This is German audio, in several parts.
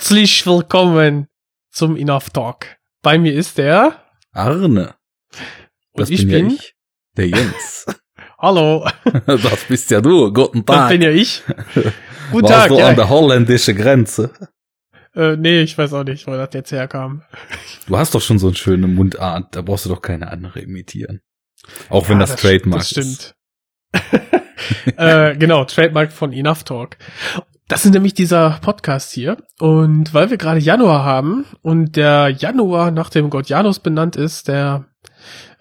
Herzlich willkommen zum Enough Talk. Bei mir ist der Arne. und Das ich bin, ja ich. Der Jens. Hallo, das bist ja du. Guten das Tag. bin ja ich. Guten Warst Tag. du Ja. an der holländischen Grenze? Äh, nee, ich weiß auch nicht, wo das jetzt herkam. Du hast doch schon so eine schöne Mundart. Da brauchst du doch keine andere imitieren. Auch wenn Ja, das, Trademark Das ist. stimmt. äh, genau, Trademark von Enough Talk. Das ist nämlich dieser Podcast hier. Und weil wir gerade Januar haben und der Januar nach dem Gott Janus benannt ist, der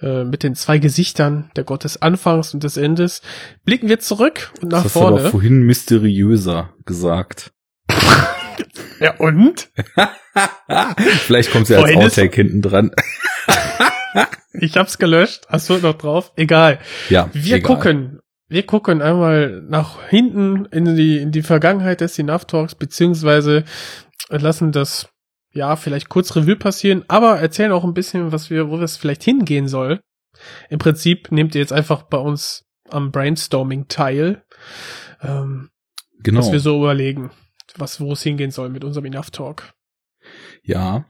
äh, mit den zwei Gesichtern, der Gott des Anfangs und des Endes, blicken wir zurück und nach das hast du aber vorne. vorhin mysteriöser gesagt. Ja, und? Vielleicht kommt sie als Vorhin ist- Outtake hinten dran. Ich hab's gelöscht. Hast du noch drauf? Egal. Ja, Wir egal. gucken, wir gucken einmal nach hinten in die, in die Vergangenheit des Enough Talks, beziehungsweise lassen das, ja, vielleicht kurz Revue passieren, aber erzählen auch ein bisschen, was wir, wo es vielleicht hingehen soll. Im Prinzip nehmt ihr jetzt einfach bei uns am Brainstorming teil, ähm, Genau. was wir so überlegen, was, wo es hingehen soll mit unserem Enough Talk. Ja,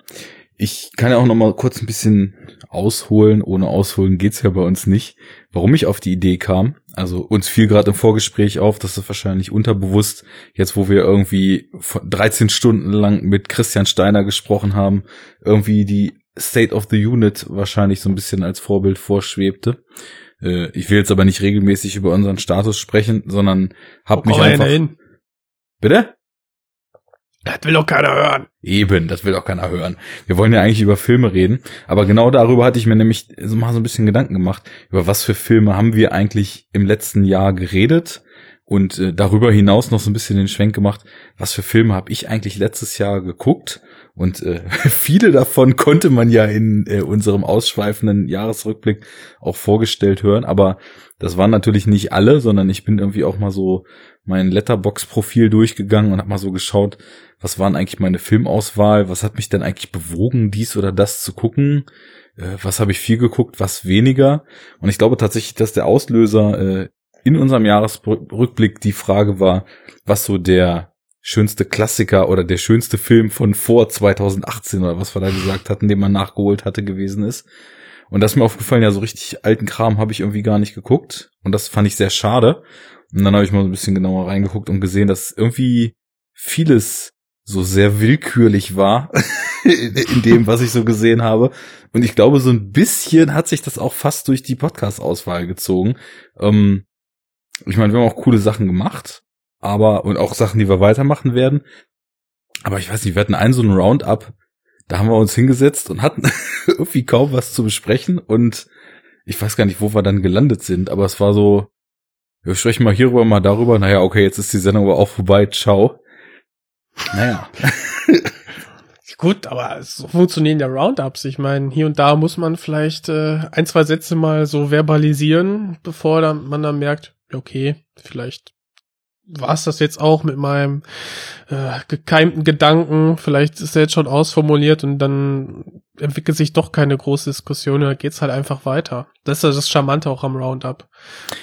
ich kann ja auch noch mal kurz ein bisschen ausholen. Ohne ausholen geht's ja bei uns nicht. Warum ich auf die Idee kam, also uns fiel gerade im Vorgespräch auf, dass es wahrscheinlich unterbewusst, jetzt wo wir irgendwie von 13 Stunden lang mit Christian Steiner gesprochen haben, irgendwie die State of the Unit wahrscheinlich so ein bisschen als Vorbild vorschwebte. Äh, Ich will jetzt aber nicht regelmäßig über unseren Status sprechen, sondern hab Wo mich einfach... hin? Bitte? Das will doch keiner hören. Eben, das will auch keiner hören. Wir wollen ja eigentlich über Filme reden, aber genau darüber hatte ich mir nämlich so mal so ein bisschen Gedanken gemacht, über was für Filme haben wir eigentlich im letzten Jahr geredet und äh, darüber hinaus noch so ein bisschen den Schwenk gemacht, was für Filme habe ich eigentlich letztes Jahr geguckt? Und äh, viele davon konnte man ja in äh, unserem ausschweifenden Jahresrückblick auch vorgestellt hören, aber das waren natürlich nicht alle, sondern ich bin irgendwie auch mal so mein Letterbox-Profil durchgegangen und habe mal so geschaut, was waren eigentlich meine Filmauswahl, was hat mich denn eigentlich bewogen, dies oder das zu gucken, äh, was habe ich viel geguckt, was weniger. Und ich glaube tatsächlich, dass der Auslöser äh, in unserem Jahresrückblick die Frage war, was so der schönste Klassiker oder der schönste Film von vor 2018 oder was wir da gesagt hatten, den man nachgeholt hatte, gewesen ist. Und das ist mir aufgefallen, ja, so richtig alten Kram habe ich irgendwie gar nicht geguckt. Und das fand ich sehr schade. Und dann habe ich mal ein bisschen genauer reingeguckt und gesehen, dass irgendwie vieles so sehr willkürlich war in in dem, was ich so gesehen habe. Und ich glaube, so ein bisschen hat sich das auch fast durch die Podcast-Auswahl gezogen. Ähm, ich meine, wir haben auch coole Sachen gemacht, aber und auch Sachen, die wir weitermachen werden. Aber ich weiß nicht, wir hatten einen so einen Roundup, da haben wir uns hingesetzt und hatten irgendwie kaum was zu besprechen und ich weiß gar nicht, wo wir dann gelandet sind, aber es war so, wir sprechen mal hierüber, mal darüber. Naja, okay, jetzt ist die Sendung aber auch vorbei. Ciao. Naja. Gut, aber so funktionieren ja Roundups. Ich meine, hier und da muss man vielleicht äh, ein, zwei Sätze mal so verbalisieren, bevor dann, man dann merkt, okay, vielleicht war es das jetzt auch mit meinem äh, gekeimten Gedanken. Vielleicht ist er jetzt schon ausformuliert und dann entwickelt sich doch keine große Diskussion. Da geht's halt einfach weiter. Das ist ja das Charmante auch am Roundup.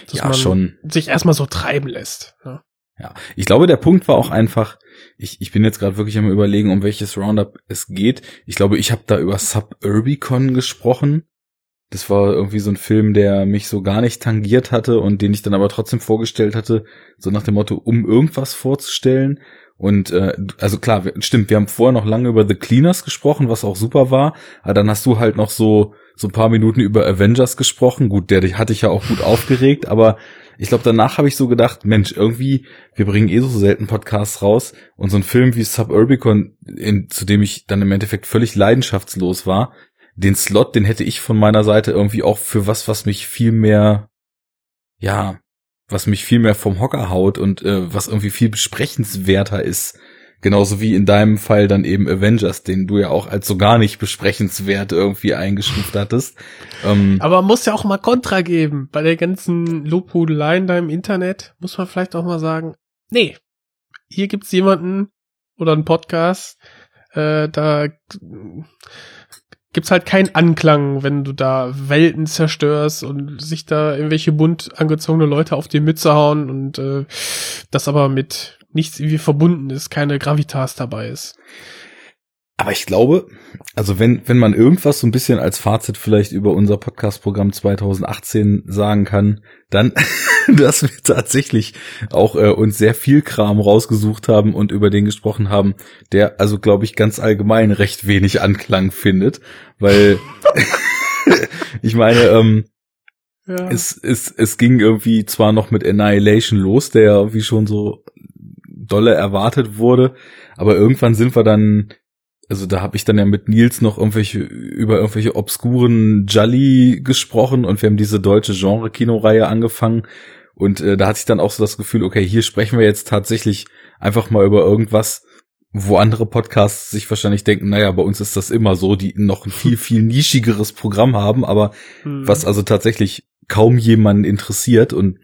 Dass Ja, man schon. sich erstmal so treiben lässt. ne? Ja. Ja, ich glaube, der Punkt war auch einfach, ich, ich bin jetzt gerade wirklich am überlegen, um welches Roundup es geht. Ich glaube, ich habe da über Suburbicon gesprochen. Das war irgendwie so ein Film, der mich so gar nicht tangiert hatte und den ich dann aber trotzdem vorgestellt hatte, so nach dem Motto, um irgendwas vorzustellen. Und äh, also klar, stimmt, wir haben vorher noch lange über The Cleaners gesprochen, was auch super war. Aber dann hast du halt noch so so ein paar Minuten über Avengers gesprochen. Gut, der hatte ich ja auch gut aufgeregt, aber ich glaube, danach habe ich so gedacht, Mensch, irgendwie, wir bringen eh so selten Podcasts raus und so ein Film wie Suburbicon, in, zu dem ich dann im Endeffekt völlig leidenschaftslos war, den Slot, den hätte ich von meiner Seite irgendwie auch für was, was mich viel mehr, ja, was mich viel mehr vom Hocker haut und äh, was irgendwie viel besprechenswerter ist. Genauso wie in deinem Fall dann eben Avengers, den du ja auch als so gar nicht besprechenswert irgendwie eingestuft hattest. Ähm, Aber man muss ja auch mal Kontra geben. Bei der ganzen Lobhudeleien da im Internet muss man vielleicht auch mal sagen, nee, hier gibt's jemanden oder einen Podcast, äh, da gibt's halt keinen Anklang, wenn du da Welten zerstörst und sich da irgendwelche bunt angezogene Leute auf die Mütze hauen und äh, das aber mit nichts irgendwie verbunden ist, keine Gravitas dabei ist. Aber ich glaube, also wenn, wenn man irgendwas so ein bisschen als Fazit vielleicht über unser Podcast-Programm 2018 sagen kann, dann, dass wir tatsächlich auch äh, uns sehr viel Kram rausgesucht haben und über den gesprochen haben, der also, glaube ich, ganz allgemein recht wenig Anklang findet, weil ich meine, ähm, ja. es, es, es ging irgendwie zwar noch mit Annihilation los, der wie schon so dolle erwartet wurde, aber irgendwann sind wir dann also da habe ich dann ja mit Nils noch irgendwelche über irgendwelche obskuren Jolly gesprochen und wir haben diese deutsche Genre-Kinoreihe angefangen und äh, da hatte ich dann auch so das Gefühl, okay, hier sprechen wir jetzt tatsächlich einfach mal über irgendwas, wo andere Podcasts sich wahrscheinlich denken, naja, bei uns ist das immer so, die noch ein viel, viel nischigeres Programm haben, aber hm. was also tatsächlich kaum jemanden interessiert und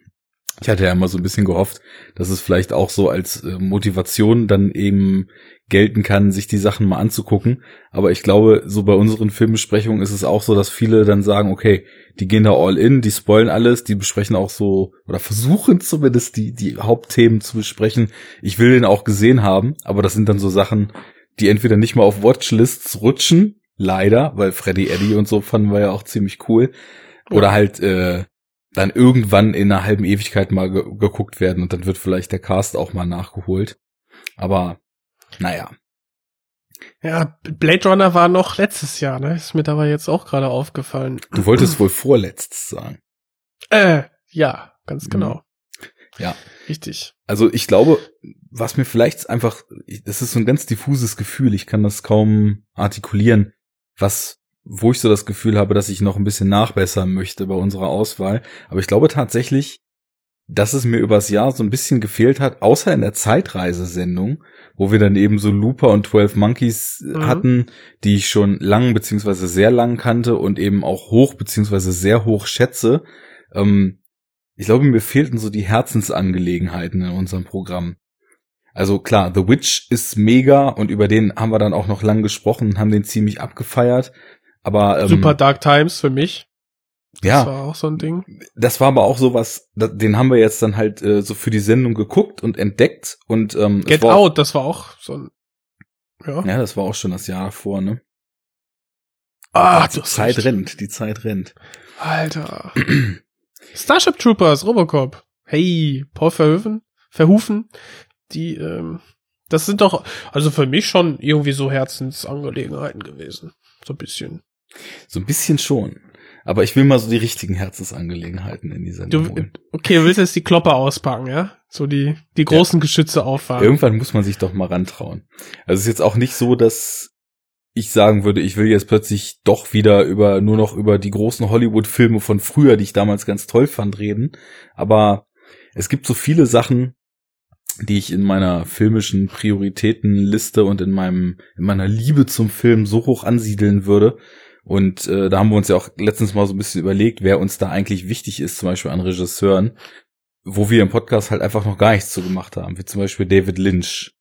ich hatte ja immer so ein bisschen gehofft, dass es vielleicht auch so als äh, Motivation dann eben gelten kann, sich die Sachen mal anzugucken. Aber ich glaube, so bei unseren Filmbesprechungen ist es auch so, dass viele dann sagen, okay, die gehen da all in, die spoilen alles, die besprechen auch so oder versuchen zumindest die, die Hauptthemen zu besprechen. Ich will den auch gesehen haben, aber das sind dann so Sachen, die entweder nicht mal auf Watchlists rutschen, leider, weil Freddy Eddy und so fanden wir ja auch ziemlich cool. Oder halt äh, dann irgendwann in einer halben Ewigkeit mal ge geguckt werden und dann wird vielleicht der Cast auch mal nachgeholt. Aber naja. Ja, Blade Runner war noch letztes Jahr, ne? Ist mir dabei jetzt auch gerade aufgefallen. Du wolltest wohl vorletztes sagen. Äh, ja, ganz mhm. genau. Ja. Richtig. Also ich glaube, was mir vielleicht einfach, das ist so ein ganz diffuses Gefühl, ich kann das kaum artikulieren, was wo ich so das Gefühl habe, dass ich noch ein bisschen nachbessern möchte bei unserer Auswahl. Aber ich glaube tatsächlich, dass es mir übers Jahr so ein bisschen gefehlt hat, außer in der Zeitreisesendung, wo wir dann eben so Looper und 12 Monkeys mhm. hatten, die ich schon lang beziehungsweise sehr lang kannte und eben auch hoch beziehungsweise sehr hoch schätze. Ähm, ich glaube, mir fehlten so die Herzensangelegenheiten in unserem Programm. Also klar, The Witch ist mega und über den haben wir dann auch noch lang gesprochen und haben den ziemlich abgefeiert. Aber ähm, Super Dark Times für mich. Das ja. Das war auch so ein Ding. Das war aber auch sowas, den haben wir jetzt dann halt äh, so für die Sendung geguckt und entdeckt und ähm, Get Out, das war auch so ein ja. Ja, das war auch schon das Jahr davor, ne? Ah, die Zeit recht. rennt, die Zeit rennt. Alter. Starship Troopers, Robocop. Hey, Paul Verhoeven, Verhufen, die, ähm, das sind doch, also für mich schon irgendwie so Herzensangelegenheiten gewesen. So ein bisschen. So ein bisschen schon. Aber ich will mal so die richtigen Herzensangelegenheiten in dieser du, Okay, du willst jetzt die Kloppe auspacken, ja? So die, die großen ja. Geschütze auffahren. Irgendwann muss man sich doch mal rantrauen. Also es ist jetzt auch nicht so, dass ich sagen würde, ich will jetzt plötzlich doch wieder über, nur noch über die großen Hollywood-Filme von früher, die ich damals ganz toll fand, reden. Aber es gibt so viele Sachen, die ich in meiner filmischen Prioritätenliste und in meinem in meiner Liebe zum Film so hoch ansiedeln würde. Und äh, da haben wir uns ja auch letztens mal so ein bisschen überlegt, wer uns da eigentlich wichtig ist, zum Beispiel an Regisseuren, wo wir im Podcast halt einfach noch gar nichts zu gemacht haben, wie zum Beispiel David Lynch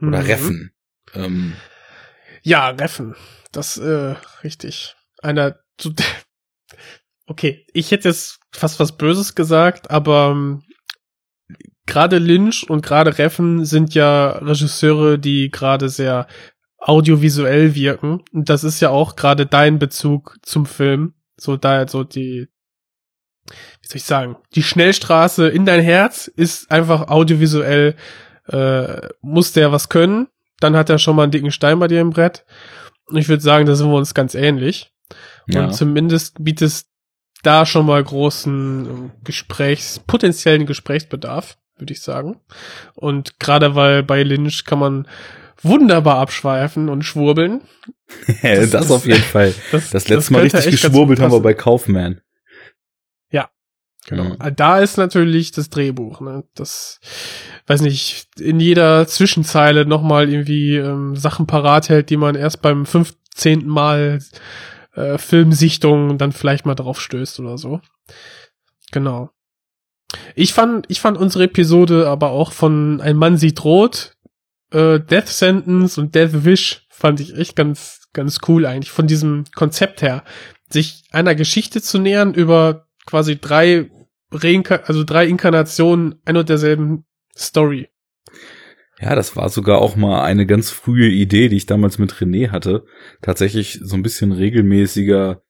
oder mhm. Reffen. Ähm, ja, Reffen, das äh, richtig. Einer Okay, ich hätte jetzt fast was Böses gesagt, aber ähm, gerade Lynch und gerade Reffen sind ja Regisseure, die gerade sehr audiovisuell wirken. Und das ist ja auch gerade dein Bezug zum Film. So da, so die, wie soll ich sagen, die Schnellstraße in dein Herz ist einfach audiovisuell, äh, muss der was können. Dann hat er schon mal einen dicken Stein bei dir im Brett. Und ich würde sagen, da sind wir uns ganz ähnlich. Ja. Und zumindest bietest da schon mal großen Gesprächs, potenziellen Gesprächsbedarf würde ich sagen. Und gerade weil bei Lynch kann man wunderbar abschweifen und schwurbeln. das, das, auf jeden Fall. Das, das letzte das Mal richtig geschwurbelt haben wir bei Kaufman. Ja, genau. Mhm. Da ist natürlich das Drehbuch, ne? Das, weiß nicht, in jeder Zwischenzeile nochmal irgendwie ähm, Sachen parat hält, die man erst beim fünfzehnten Mal äh, Filmsichtung dann vielleicht mal drauf stößt oder so. Genau. Ich fand, ich fand unsere Episode aber auch von Ein Mann sieht rot, äh, Death Sentence und Death Wish fand ich echt ganz, ganz cool eigentlich von diesem Konzept her. Sich einer Geschichte zu nähern über quasi drei Reinka also drei Inkarnationen ein und derselben Story. Ja, das war sogar auch mal eine ganz frühe Idee, die ich damals mit René hatte. Tatsächlich so ein bisschen regelmäßiger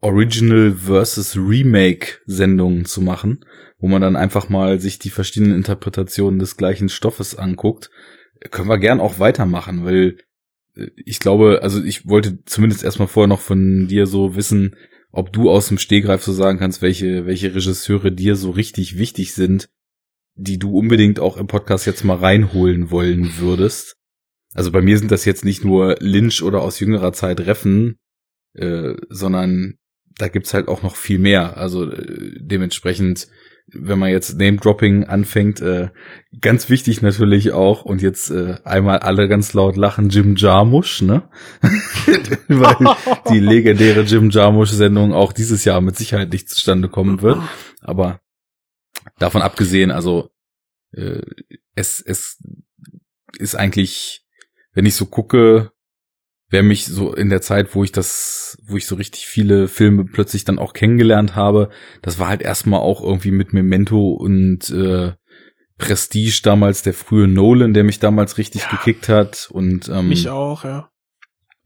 Original versus Remake Sendungen zu machen, wo man dann einfach mal sich die verschiedenen Interpretationen des gleichen Stoffes anguckt. Können wir gern auch weitermachen, weil äh, ich glaube, also ich wollte zumindest erstmal vorher noch von dir so wissen, ob du aus dem Stehgreif so sagen kannst, welche, welche Regisseure dir so richtig wichtig sind, die du unbedingt auch im Podcast jetzt mal reinholen wollen würdest. Also bei mir sind das jetzt nicht nur Lynch oder aus jüngerer Zeit Reffen, äh, sondern da gibt's halt auch noch viel mehr. Also äh, dementsprechend, wenn man jetzt Name-Dropping anfängt, äh, ganz wichtig natürlich auch, und jetzt äh, einmal alle ganz laut lachen, Jim Jarmusch, ne? Weil die legendäre Jim Jarmusch-Sendung auch dieses Jahr mit Sicherheit nicht zustande kommen wird. Aber davon abgesehen, also äh, es, es ist eigentlich, wenn ich so gucke, wer mich so in der Zeit, wo ich das, wo ich so richtig viele Filme plötzlich dann auch kennengelernt habe, das war halt erstmal auch irgendwie mit Memento und äh, Prestige damals, der frühe Nolan, der mich damals richtig ja, gekickt hat und ähm, mich auch, ja.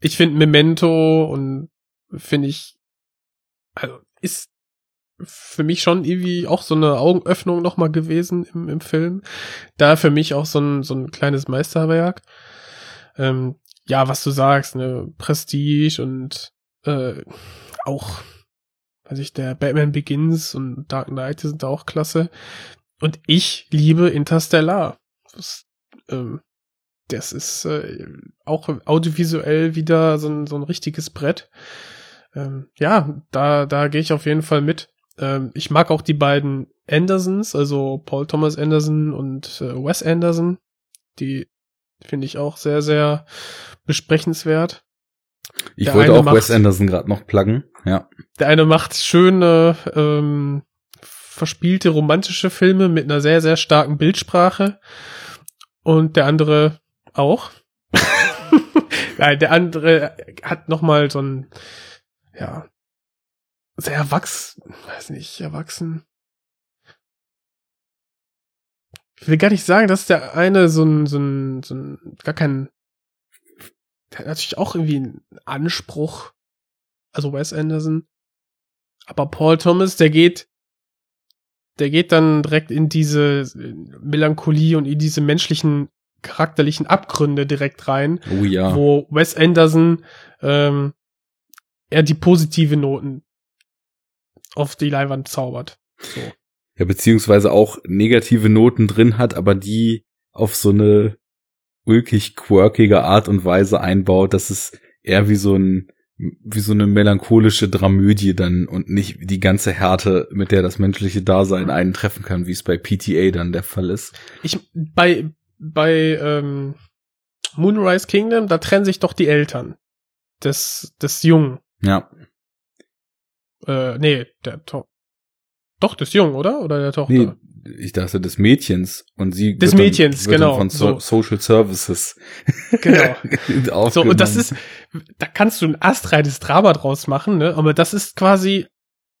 Ich finde Memento und finde ich, also ist für mich schon irgendwie auch so eine Augenöffnung nochmal gewesen im, im Film. Da für mich auch so ein, so ein kleines Meisterwerk. Ähm, ja, was du sagst, ne, Prestige und äh, auch, weiß ich, der Batman Begins und Dark Knight sind auch klasse. Und ich liebe Interstellar. Das, ähm, das ist äh, auch audiovisuell wieder so ein, so ein richtiges Brett. Ähm, ja, da, da gehe ich auf jeden Fall mit. Ähm, ich mag auch die beiden Andersons, also Paul Thomas Anderson und äh, Wes Anderson. Die finde ich auch sehr, sehr besprechenswert. Ich der wollte auch macht, Wes Anderson gerade noch pluggen, ja. Der eine macht schöne, ähm, verspielte romantische Filme mit einer sehr, sehr starken Bildsprache. Und der andere auch. Nein, der andere hat noch mal so ein, ja, sehr erwachsen, weiß nicht, erwachsen. Ich will gar nicht sagen, dass der eine so ein, so ein, so ein, gar kein, der hat natürlich auch irgendwie einen Anspruch, also Wes Anderson. Aber Paul Thomas, der geht, der geht dann direkt in diese Melancholie und in diese menschlichen charakterlichen Abgründe direkt rein. Oh ja. Wo Wes Anderson ähm, er die positive Noten auf die Leinwand zaubert. So. Ja, beziehungsweise auch negative Noten drin hat, aber die auf so eine ulkig quirkige Art und Weise einbaut, dass es eher wie so ein wie so eine melancholische Dramödie dann und nicht die ganze Härte, mit der das menschliche Dasein einen treffen kann, wie es bei PTA dann der Fall ist. Ich bei bei ähm, Moonrise Kingdom, da trennen sich doch die Eltern des des Jungen. Ja. Äh, nee, der to doch des Jungen, oder? Oder der Tochter? Nee, ich dachte des Mädchens und sie des Mädchens dann, genau von so. Social Services genau so und das ist da kannst du ein astreines Drama draus machen ne aber das ist quasi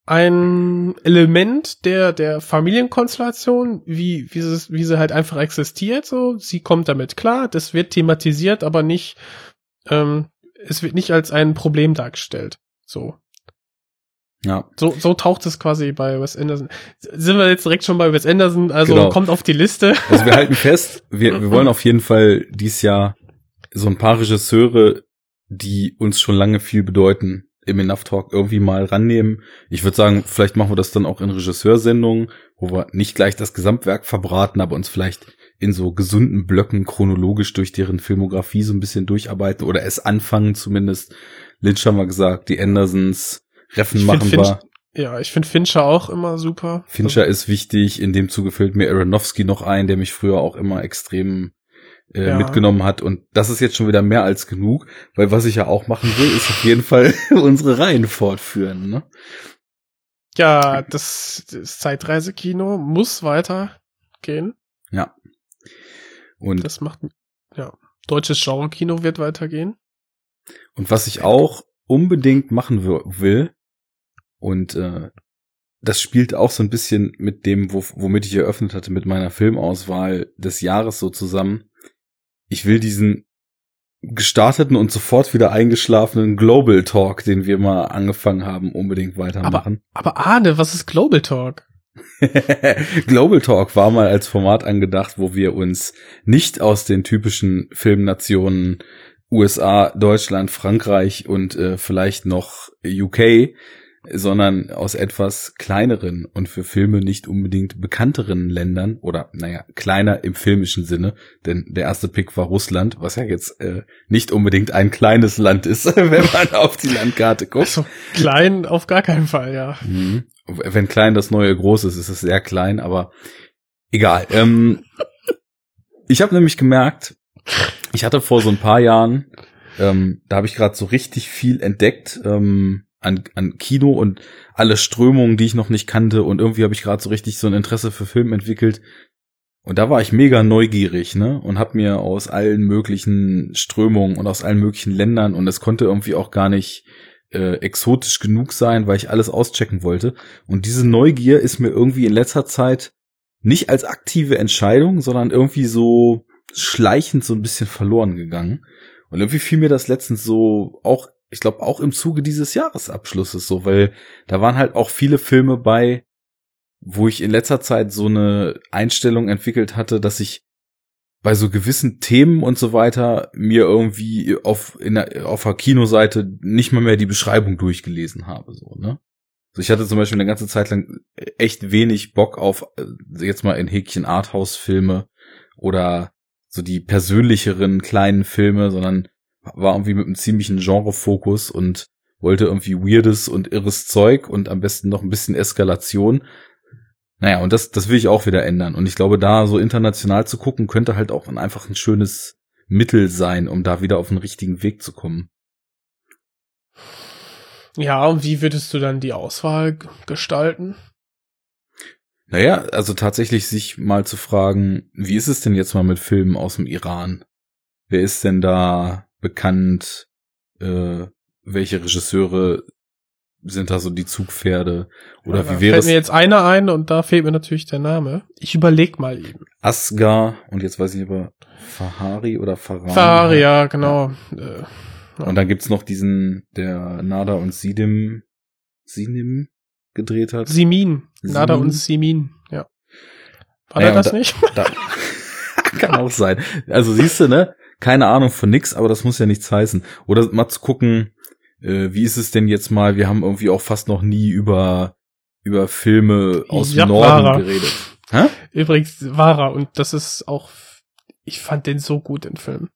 ein Element der der Familienkonstellation wie wie sie wie sie halt einfach existiert so sie kommt damit klar das wird thematisiert aber nicht ähm, es wird nicht als ein Problem dargestellt so ja. So, so taucht es quasi bei Wes Anderson. Sind wir jetzt direkt schon bei Wes Anderson, also genau. kommt auf die Liste. Also wir halten fest, wir, wir wollen auf jeden Fall dies Jahr so ein paar Regisseure, die uns schon lange viel bedeuten, im Enough Talk irgendwie mal rannehmen. Ich würde sagen, vielleicht machen wir das dann auch in Regisseursendungen, wo wir nicht gleich das Gesamtwerk verbraten, aber uns vielleicht in so gesunden Blöcken chronologisch durch deren Filmografie so ein bisschen durcharbeiten oder es anfangen zumindest. Lynch haben wir gesagt, die Andersons, Reffen machen war. Ja, ich finde Fincher auch immer super. Fincher also, ist wichtig. In dem Zuge fällt mir Aronofsky noch ein, der mich früher auch immer extrem äh, ja. mitgenommen hat. Und das ist jetzt schon wieder mehr als genug, weil was ich ja auch machen will, ist auf jeden Fall unsere Reihen fortführen. Ne? Ja, das, das Zeitreisekino muss weitergehen. Ja. Und das macht ja deutsches Genre-Kino wird weitergehen. Und was ich auch unbedingt machen will, und äh, das spielt auch so ein bisschen mit dem, wo, womit ich eröffnet hatte, mit meiner Filmauswahl des Jahres so zusammen. ich will diesen gestarteten und sofort wieder eingeschlafenen Global Talk, den wir mal angefangen haben, unbedingt weitermachen. Aber, aber Arne, was ist Global Talk? Global Talk war mal als Format angedacht, wo wir uns nicht aus den typischen Filmnationen USA, Deutschland, Frankreich und äh, vielleicht noch UK sondern aus etwas kleineren und für Filme nicht unbedingt bekannteren Ländern oder naja, kleiner im filmischen Sinne, denn der erste Pick war Russland, was ja jetzt äh, nicht unbedingt ein kleines Land ist, wenn man auf die Landkarte guckt. Also, klein auf gar keinen Fall, ja. Mhm. Wenn klein das neue groß ist, ist es sehr klein, aber egal. Ähm, ich habe nämlich gemerkt, ich hatte vor so ein paar Jahren, ähm, da habe ich gerade so richtig viel entdeckt. Ähm, an, an Kino und alle Strömungen, die ich noch nicht kannte und irgendwie habe ich gerade so richtig so ein Interesse für Film entwickelt. Und da war ich mega neugierig, ne? Und hab mir aus allen möglichen Strömungen und aus allen möglichen Ländern und es konnte irgendwie auch gar nicht äh, exotisch genug sein, weil ich alles auschecken wollte. Und diese Neugier ist mir irgendwie in letzter Zeit nicht als aktive Entscheidung, sondern irgendwie so schleichend so ein bisschen verloren gegangen. Und irgendwie fiel mir das letztens so auch ich glaube auch im Zuge dieses Jahresabschlusses so, weil da waren halt auch viele Filme bei, wo ich in letzter Zeit so eine Einstellung entwickelt hatte, dass ich bei so gewissen Themen und so weiter mir irgendwie auf in der, auf der Kinoseite nicht mal mehr die Beschreibung durchgelesen habe so ne? Also ich hatte zum Beispiel eine ganze Zeit lang echt wenig Bock auf äh, jetzt mal in Häkchen Arthouse Filme oder so die persönlicheren kleinen Filme sondern war irgendwie mit einem ziemlichen Genrefokus und wollte irgendwie weirdes und irres Zeug und am besten noch ein bisschen Eskalation. Naja, und das, das will ich auch wieder ändern. Und ich glaube, da so international zu gucken, könnte halt auch einfach ein schönes Mittel sein, um da wieder auf den richtigen Weg zu kommen. Ja, und wie würdest du dann die Auswahl gestalten? Naja, also tatsächlich sich mal zu fragen, wie ist es denn jetzt mal mit Filmen aus dem Iran? Wer ist denn da bekannt? Äh, welche Regisseure sind da so die Zugpferde? Oder ja, wie wäre es? Fällt mir jetzt einer ein und da fehlt mir natürlich der Name. Ich überleg mal eben. Asgar und jetzt weiß ich aber Fahari oder Farhan. Fahari, ja, genau. Ja. Äh, ja. Und dann gibt's noch diesen, der Nada und Sidim, Sinim gedreht hat. Simin. Simin. Nada und Simin, ja. War naja, das da, nicht? Da, kann auch sein. Also siehst du, ne? Keine Ahnung von nix, aber das muss ja nichts heißen. Oder mal zu gucken, äh, wie ist es denn jetzt mal, wir haben irgendwie auch fast noch nie über, über Filme aus ja, dem Norden Vara. geredet. Hä? Übrigens, Vara, und das ist auch, ich fand den so gut im Film.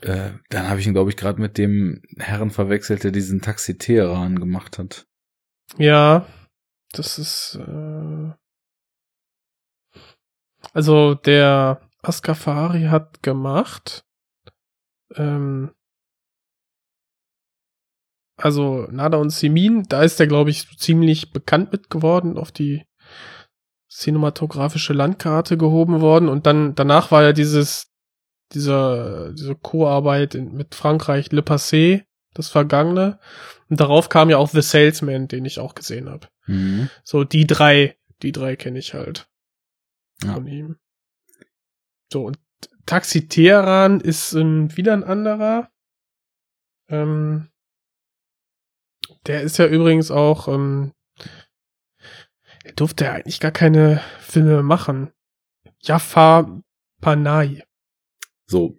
Äh, dann habe ich ihn, glaube ich, gerade mit dem Herren verwechselt, der diesen Taxi Teheran gemacht hat. Ja, das ist, äh, also der Askafari hat gemacht. Ähm, also Nada und Simin, da ist er, glaube ich, ziemlich bekannt mit geworden, auf die cinematografische Landkarte gehoben worden. Und dann danach war ja dieses, dieser, diese Co-Arbeit mit Frankreich, Le Passé, das Vergangene. Und darauf kam ja auch The Salesman, den ich auch gesehen habe. Mhm. So, die drei, die drei kenne ich halt. Ja. Von ihm. So, und Taxi Teheran ist ähm, wieder ein anderer. Ähm, der ist ja übrigens auch, ähm, er durfte ja eigentlich gar keine Filme machen. Jafar Panay. So.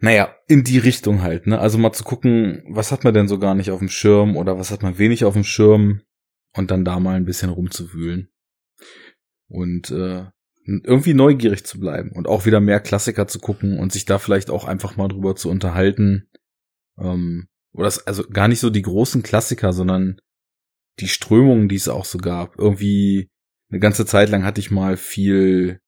Naja, in die Richtung halt, ne? Also mal zu gucken, was hat man denn so gar nicht auf dem Schirm oder was hat man wenig auf dem Schirm und dann da mal ein bisschen rumzuwühlen. Und äh, irgendwie neugierig zu bleiben und auch wieder mehr Klassiker zu gucken und sich da vielleicht auch einfach mal drüber zu unterhalten. Ähm, oder also gar nicht so die großen Klassiker, sondern die Strömungen, die es auch so gab. Irgendwie eine ganze Zeit lang hatte ich mal viel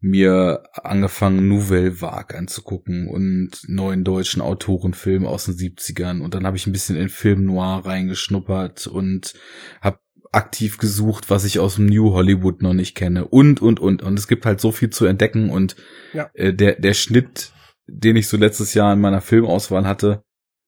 mir angefangen, Nouvelle Vague anzugucken und neuen deutschen Autorenfilm aus den 70ern und dann habe ich ein bisschen in Film Noir reingeschnuppert und habe aktiv gesucht, was ich aus dem New Hollywood noch nicht kenne und und und und es gibt halt so viel zu entdecken und ja. äh, der der Schnitt, den ich so letztes Jahr in meiner Filmauswahl hatte,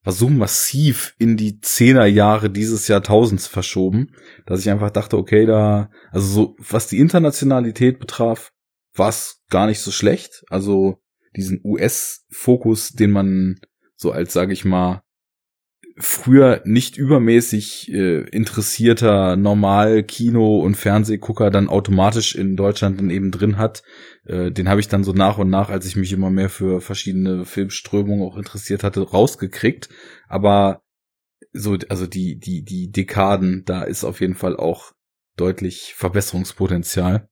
war so massiv in die Zehnerjahre dieses Jahrtausends verschoben, dass ich einfach dachte, okay, da also so was die Internationalität betraf, war es gar nicht so schlecht. Also diesen US-Fokus, den man so als, sage ich mal, früher nicht übermäßig äh, interessierter normal Kino- und Fernsehgucker dann automatisch in Deutschland dann eben drin hat. Äh, den habe ich dann so nach und nach, als ich mich immer mehr für verschiedene Filmströmungen auch interessiert hatte, rausgekriegt. Aber so, also die, die, die Dekaden, da ist auf jeden Fall auch deutlich Verbesserungspotenzial.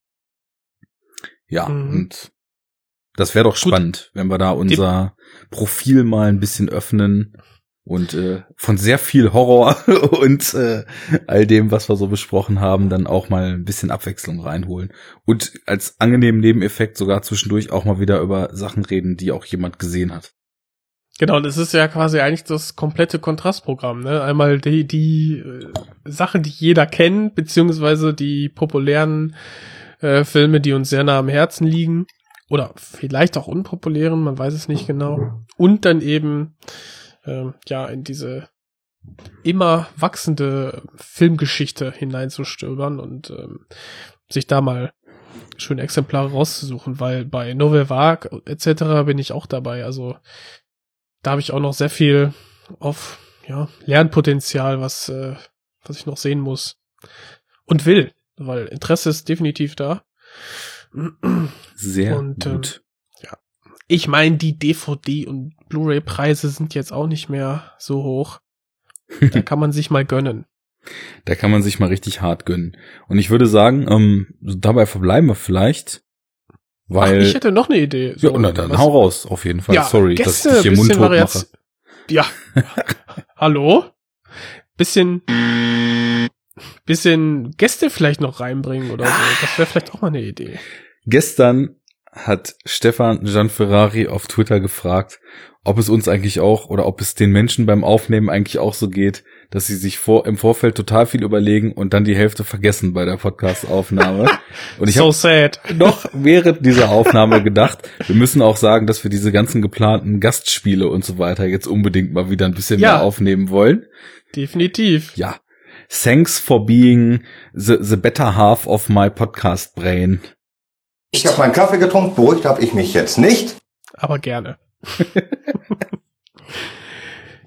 Ja, mhm. und das wäre doch spannend, Gut. wenn wir da unser Profil mal ein bisschen öffnen und äh, von sehr viel Horror und äh, all dem, was wir so besprochen haben, dann auch mal ein bisschen Abwechslung reinholen. Und als angenehmen Nebeneffekt sogar zwischendurch auch mal wieder über Sachen reden, die auch jemand gesehen hat. Genau, das ist ja quasi eigentlich das komplette Kontrastprogramm. Ne? Einmal die, die äh, Sachen, die jeder kennt, beziehungsweise die populären äh, Filme, die uns sehr nah am Herzen liegen. Oder vielleicht auch unpopulären, man weiß es nicht genau. Und dann eben ähm, ja, in diese immer wachsende Filmgeschichte hineinzustöbern und ähm, sich da mal schöne Exemplare rauszusuchen, weil bei Novel Vague etc. bin ich auch dabei. Also da habe ich auch noch sehr viel auf ja, Lernpotenzial, was, äh, was ich noch sehen muss und will, weil Interesse ist definitiv da. Sehr und, ähm, gut. Ähm. Ich meine, die DVD und Blu-ray-Preise sind jetzt auch nicht mehr so hoch. Da kann man sich mal gönnen. Da kann man sich mal richtig hart gönnen. Und ich würde sagen, ähm, dabei verbleiben wir vielleicht. Weil, Ach, ich hätte noch eine Idee. So, ja, na, dann was? hau raus, auf jeden Fall. Ja, Sorry, Gäste, dass ich hier Mund mache. Ja. Hallo? Bisschen, bisschen Gäste vielleicht noch reinbringen oder so. Das wäre vielleicht auch mal eine Idee. Gestern hat Stefan Gianferrari auf Twitter gefragt, ob es uns eigentlich auch oder ob es den Menschen beim Aufnehmen eigentlich auch so geht, dass sie sich vor, im Vorfeld total viel überlegen und dann die Hälfte vergessen bei der Podcast-Aufnahme. Und ich so habe noch während dieser Aufnahme gedacht, wir müssen auch sagen, dass wir diese ganzen geplanten Gastspiele und so weiter jetzt unbedingt mal wieder ein bisschen ja, mehr aufnehmen wollen. Definitiv. Ja. Thanks for being the, the better half of my podcast brain. Ich habe meinen Kaffee getrunken, beruhigt habe ich mich jetzt nicht. Aber gerne.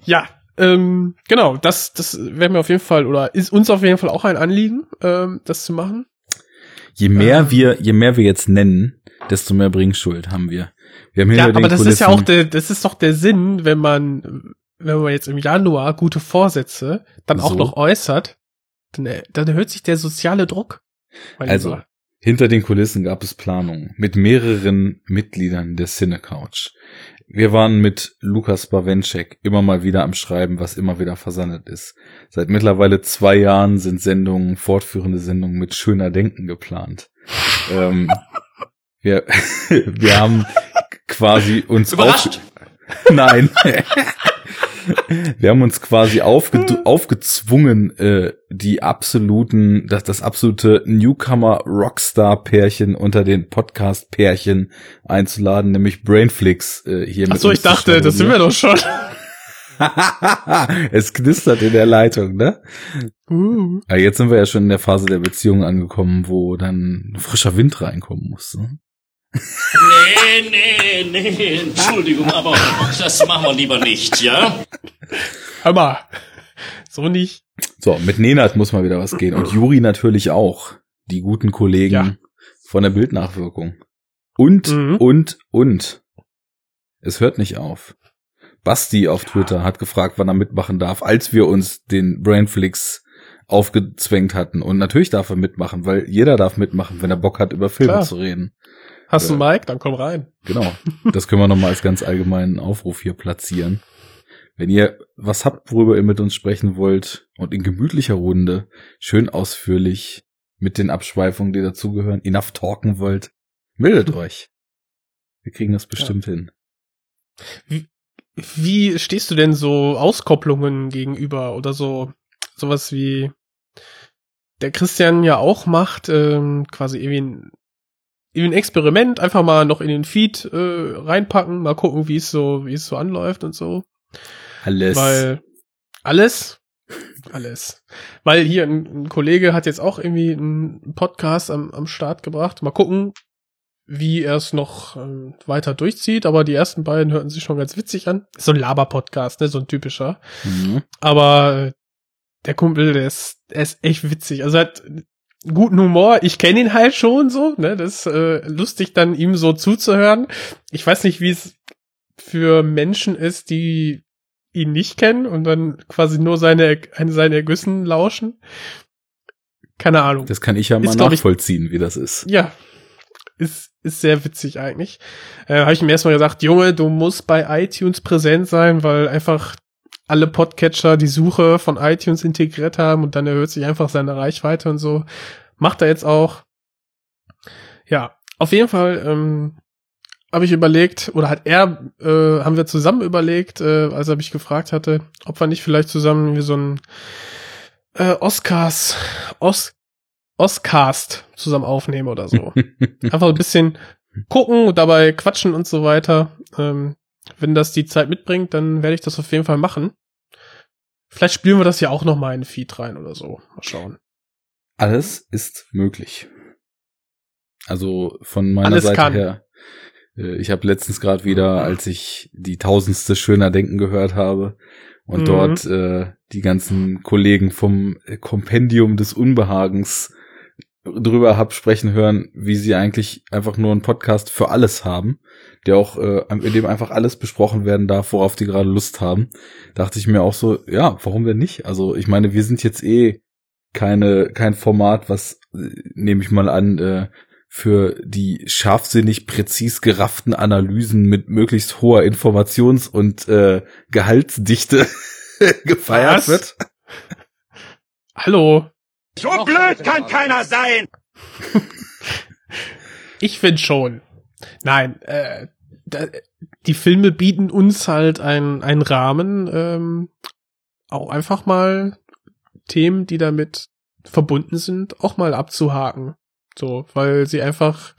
ja, ähm, genau, das, das wäre mir auf jeden Fall oder ist uns auf jeden Fall auch ein Anliegen, ähm, das zu machen. Je mehr ähm, wir, je mehr wir jetzt nennen, desto mehr Bringschuld haben wir. Wir haben ja, aber das Kulissen ist ja auch der, das ist doch der Sinn, wenn man, wenn man jetzt im Januar gute Vorsätze dann so. auch noch äußert, dann, dann erhöht sich der soziale Druck. Also, Lieber. Hinter den Kulissen gab es Planungen mit mehreren Mitgliedern der Cinecouch. Wir waren mit Lukas Bawenschek immer mal wieder am Schreiben, was immer wieder versandet ist. Seit mittlerweile zwei Jahren sind Sendungen, fortführende Sendungen mit schöner Denken geplant. ähm, wir, wir haben quasi uns Überrascht. Nein. Wir haben uns quasi aufge aufgezwungen, äh, die absoluten, das, das absolute Newcomer-Rockstar-Pärchen unter den Podcast-Pärchen einzuladen, nämlich Brainflix äh, hier Ach so, ich dachte, das sind wir doch schon. es knistert in der Leitung, ne? Uh. Ja, jetzt sind wir ja schon in der Phase der Beziehung angekommen, wo dann frischer Wind reinkommen muss. Ne? Nee, nee, nee, Entschuldigung, aber das machen wir lieber nicht, ja? Hör mal, so nicht. So, mit Nenad muss mal wieder was gehen. Und Juri natürlich auch. Die guten Kollegen ja. von der Bildnachwirkung. Und, mhm. und, und. Es hört nicht auf. Basti auf ja. Twitter hat gefragt, wann er mitmachen darf, als wir uns den Brainflix aufgezwängt hatten. Und natürlich darf er mitmachen, weil jeder darf mitmachen, wenn er Bock hat, über Filme Klar. zu reden. Hast du Mike? Dann komm rein. Genau. Das können wir nochmal als ganz allgemeinen Aufruf hier platzieren. Wenn ihr was habt, worüber ihr mit uns sprechen wollt und in gemütlicher Runde schön ausführlich mit den Abschweifungen, die dazugehören, enough talken wollt, meldet euch. Wir kriegen das bestimmt ja. hin. Wie, wie stehst du denn so Auskopplungen gegenüber oder so sowas wie der Christian ja auch macht, ähm, quasi irgendwie ein Experiment einfach mal noch in den Feed äh, reinpacken, mal gucken, wie es so, wie es so anläuft und so. Alles. Weil alles, alles. Weil hier ein, ein Kollege hat jetzt auch irgendwie einen Podcast am, am Start gebracht. Mal gucken, wie er es noch ähm, weiter durchzieht, aber die ersten beiden hörten sich schon ganz witzig an. Ist so ein Laber-Podcast, ne, so ein typischer. Mhm. Aber äh, der Kumpel, der ist, der ist echt witzig. Also er hat guten Humor. Ich kenne ihn halt schon so, ne? Das ist äh, lustig, dann ihm so zuzuhören. Ich weiß nicht, wie es für Menschen ist, die ihn nicht kennen und dann quasi nur seine, seine Ergüssen lauschen. Keine Ahnung. Das kann ich ja mal Ist, glaub ich- nachvollziehen, wie das ist. Ja, ist, ist sehr witzig eigentlich. Äh, Habe ich ihm erstmal gesagt, Junge, du musst bei iTunes präsent sein, weil einfach alle Podcatcher die Suche von iTunes integriert haben und dann erhöht sich einfach seine Reichweite und so. Macht er jetzt auch. Ja, auf jeden Fall ähm, habe ich überlegt, oder hat er, äh, haben wir zusammen überlegt, äh, als er mich gefragt hatte, ob wir nicht vielleicht zusammen wie so ein äh, Oscars, Os Oscast zusammen aufnehmen oder so. Einfach ein bisschen gucken und dabei quatschen und so weiter. Ähm, wenn das die Zeit mitbringt, dann werde ich das auf jeden Fall machen. Vielleicht spielen wir das ja auch noch mal in den Feed rein oder so. Mal schauen. Alles ist möglich. Also von meiner Alles Seite kann. her. äh, Ich habe letztens gerade wieder, als ich die tausendste Schöner Denken gehört habe und Mhm. dort äh, die ganzen Kollegen vom Kompendium des Unbehagens drüber hab sprechen hören, wie sie eigentlich einfach nur einen Podcast für alles haben, der auch äh, in dem einfach alles besprochen werden darf, worauf die gerade Lust haben. Dachte ich mir auch so, ja, warum denn nicht? Also ich meine, wir sind jetzt eh keine kein Format, was äh, nehme ich mal an äh, für die scharfsinnig präzis gerafften Analysen mit möglichst hoher Informations- und äh, Gehaltsdichte gefeiert Was? wird. Hallo. So blöd kann keiner sein! Ich finde schon. Nein, äh, da, die Filme bieten uns halt einen einen Rahmen, ähm, auch einfach mal Themen, die damit verbunden sind, auch mal abzuhaken. So, weil sie einfach,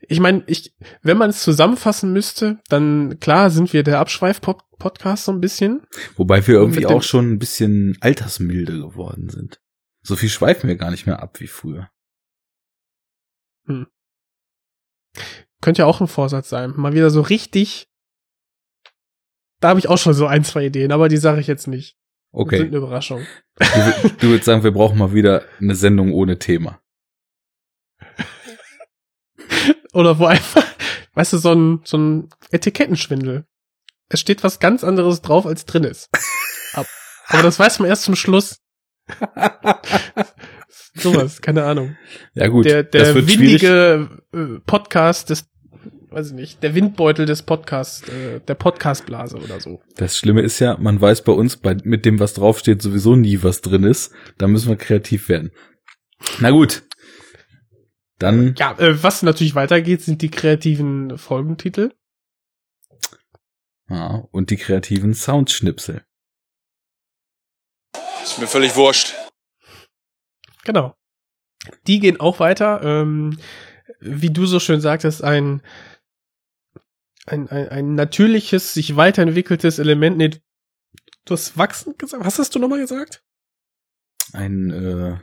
ich meine, ich, wenn man es zusammenfassen müsste, dann klar sind wir der Abschweif-Podcast so ein bisschen. Wobei wir irgendwie auch schon ein bisschen altersmilde geworden sind. So viel schweifen wir gar nicht mehr ab wie früher. Könnte ja auch ein Vorsatz sein. Mal wieder so richtig. Da habe ich auch schon so ein, zwei Ideen, aber die sage ich jetzt nicht. Sind Okay. eine Überraschung. Du, du würdest sagen, wir brauchen mal wieder eine Sendung ohne Thema. Oder wo einfach, weißt du, so ein, so ein Etikettenschwindel. Es steht was ganz anderes drauf, als drin ist. Ab- Aber das weiß man erst zum Schluss. Sowas, keine Ahnung. Ja gut, Der, das der wird schwierig. windige äh, Podcast des, weiß ich nicht, der Windbeutel des Podcasts, äh, der Podcastblase oder so. Das Schlimme ist ja, man weiß bei uns, bei, mit dem, was draufsteht, sowieso nie, was drin ist. Da müssen wir kreativ werden. Na gut. Dann, Ja, äh, was natürlich weitergeht, sind die kreativen Folgentitel. ja, und die kreativen Soundschnipsel. Ist mir völlig wurscht. Genau. Die gehen auch weiter. Ähm, wie du so schön sagtest, ein, ein, ein, ein natürliches, sich weiterentwickeltes Element. Nee, du hast wachsen gesagt. Was hast du nochmal gesagt? Ein, äh,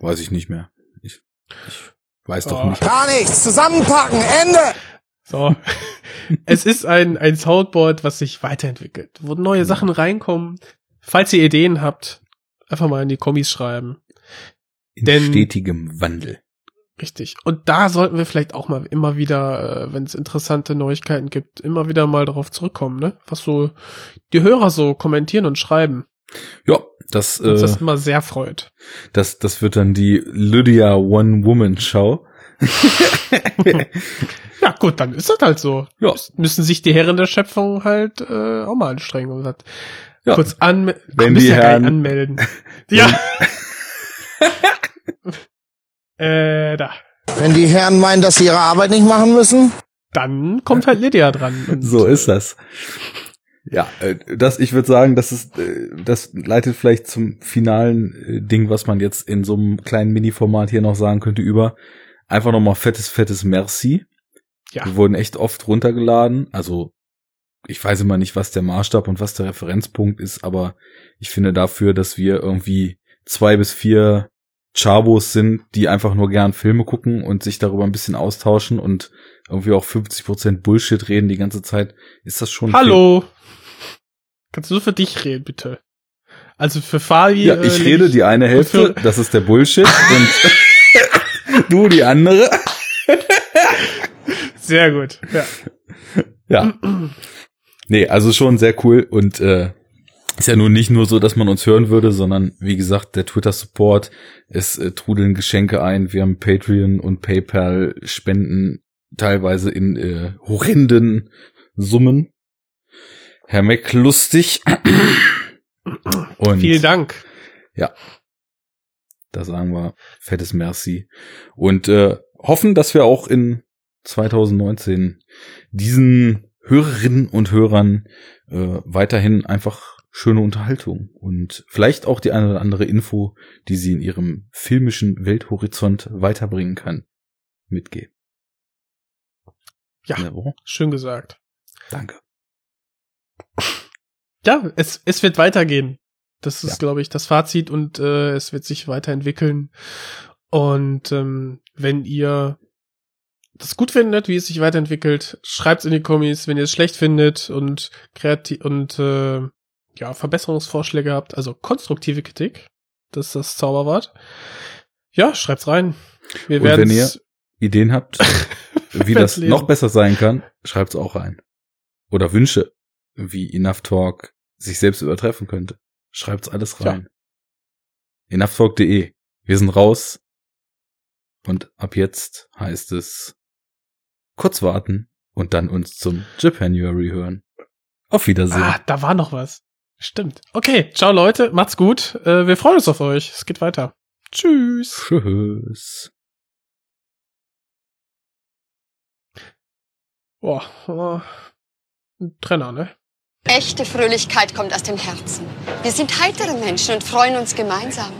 weiß ich nicht mehr. Ich, ich weiß doch Oh. nicht. Gar nichts. Zusammenpacken. Ende. So. es ist ein, ein Soundboard, was sich weiterentwickelt, wo neue Sachen reinkommen. Falls ihr Ideen habt, einfach mal in die Kommis schreiben. In denn- stetigem Wandel. Richtig. Und da sollten wir vielleicht auch mal immer wieder, äh, wenn es interessante Neuigkeiten gibt, immer wieder mal darauf zurückkommen, ne? Was so die Hörer so kommentieren und schreiben. Ja, das, Uns äh, das immer sehr freut. das, das wird dann die Lydia One-Woman-Show. Ja, gut, dann ist das halt so. Ja. Müssen sich die Herren der Schöpfung halt äh, auch mal anstrengen und das Ja. kurz anmelden. Wenn die Herren- anmelden. ja. äh, da. Wenn die Herren meinen, dass sie ihre Arbeit nicht machen müssen, Dann kommt halt Lydia dran. So ist das. Ja, äh, das, ich würde sagen, das ist, äh, das leitet vielleicht zum finalen äh, Ding, was man jetzt in so einem kleinen Mini-Format hier noch sagen könnte, über. Einfach nochmal fettes, fettes Merci. Ja. Wir wurden echt oft runtergeladen. Also, ich weiß immer nicht, was der Maßstab und was der Referenzpunkt ist, aber ich finde dafür, dass wir irgendwie zwei bis vier Chabos sind, die einfach nur gern Filme gucken und sich darüber ein bisschen austauschen und irgendwie auch 50% Bullshit reden die ganze Zeit, ist das schon. Hallo! Kannst du nur für dich reden, bitte? Also für Fabi. Ja, ich äh, rede die eine Hälfte, das ist der Bullshit und du die andere. Sehr gut. Ja. Ja. Nee, also schon sehr cool und äh, ist ja nun nicht nur so, dass man uns hören würde, sondern wie gesagt, der Twitter-Support, es äh, trudeln Geschenke ein, wir haben Patreon und PayPal Spenden teilweise in äh, horrenden Summen. Herr Mac lustig. und Vielen Dank. da sagen wir fettes Merci und äh, hoffen, dass wir auch in 2019 diesen Hörerinnen und Hörern äh, weiterhin einfach schöne Unterhaltung und vielleicht auch die eine oder andere Info, die sie in ihrem filmischen Welthorizont weiterbringen kann, mitgeben. Ja. Jawohl. Schön gesagt. Danke. Ja, es, es wird weitergehen. Das ist, Ja. glaube ich, das Fazit und äh, es wird sich weiterentwickeln. Und ähm, wenn ihr das gut findet, wie es sich weiterentwickelt, schreibt's in die Kommis, wenn ihr es schlecht findet und kreativ und äh, ja, Verbesserungsvorschläge habt, also konstruktive Kritik, das ist das Zauberwort. Ja, schreibt's rein. Wir werden wenn ihr Ideen habt, wie das lesen. noch besser sein kann, schreibt's auch rein. Oder Wünsche, wie Enough Talk sich selbst übertreffen könnte. Schreibt's alles Ja. rein. EnoughTalk.de. Wir sind raus. Und ab jetzt heißt es kurz warten und dann uns zum Japanuary hören. Auf Wiedersehen. Ah, da war noch was. Stimmt. Okay, ciao Leute, macht's gut. Äh, wir freuen uns auf euch. Es geht weiter. Tschüss. Tschüss. Boah, oh, ein Trenner, ne? Echte Fröhlichkeit kommt aus dem Herzen. Wir sind heitere Menschen und freuen uns gemeinsam.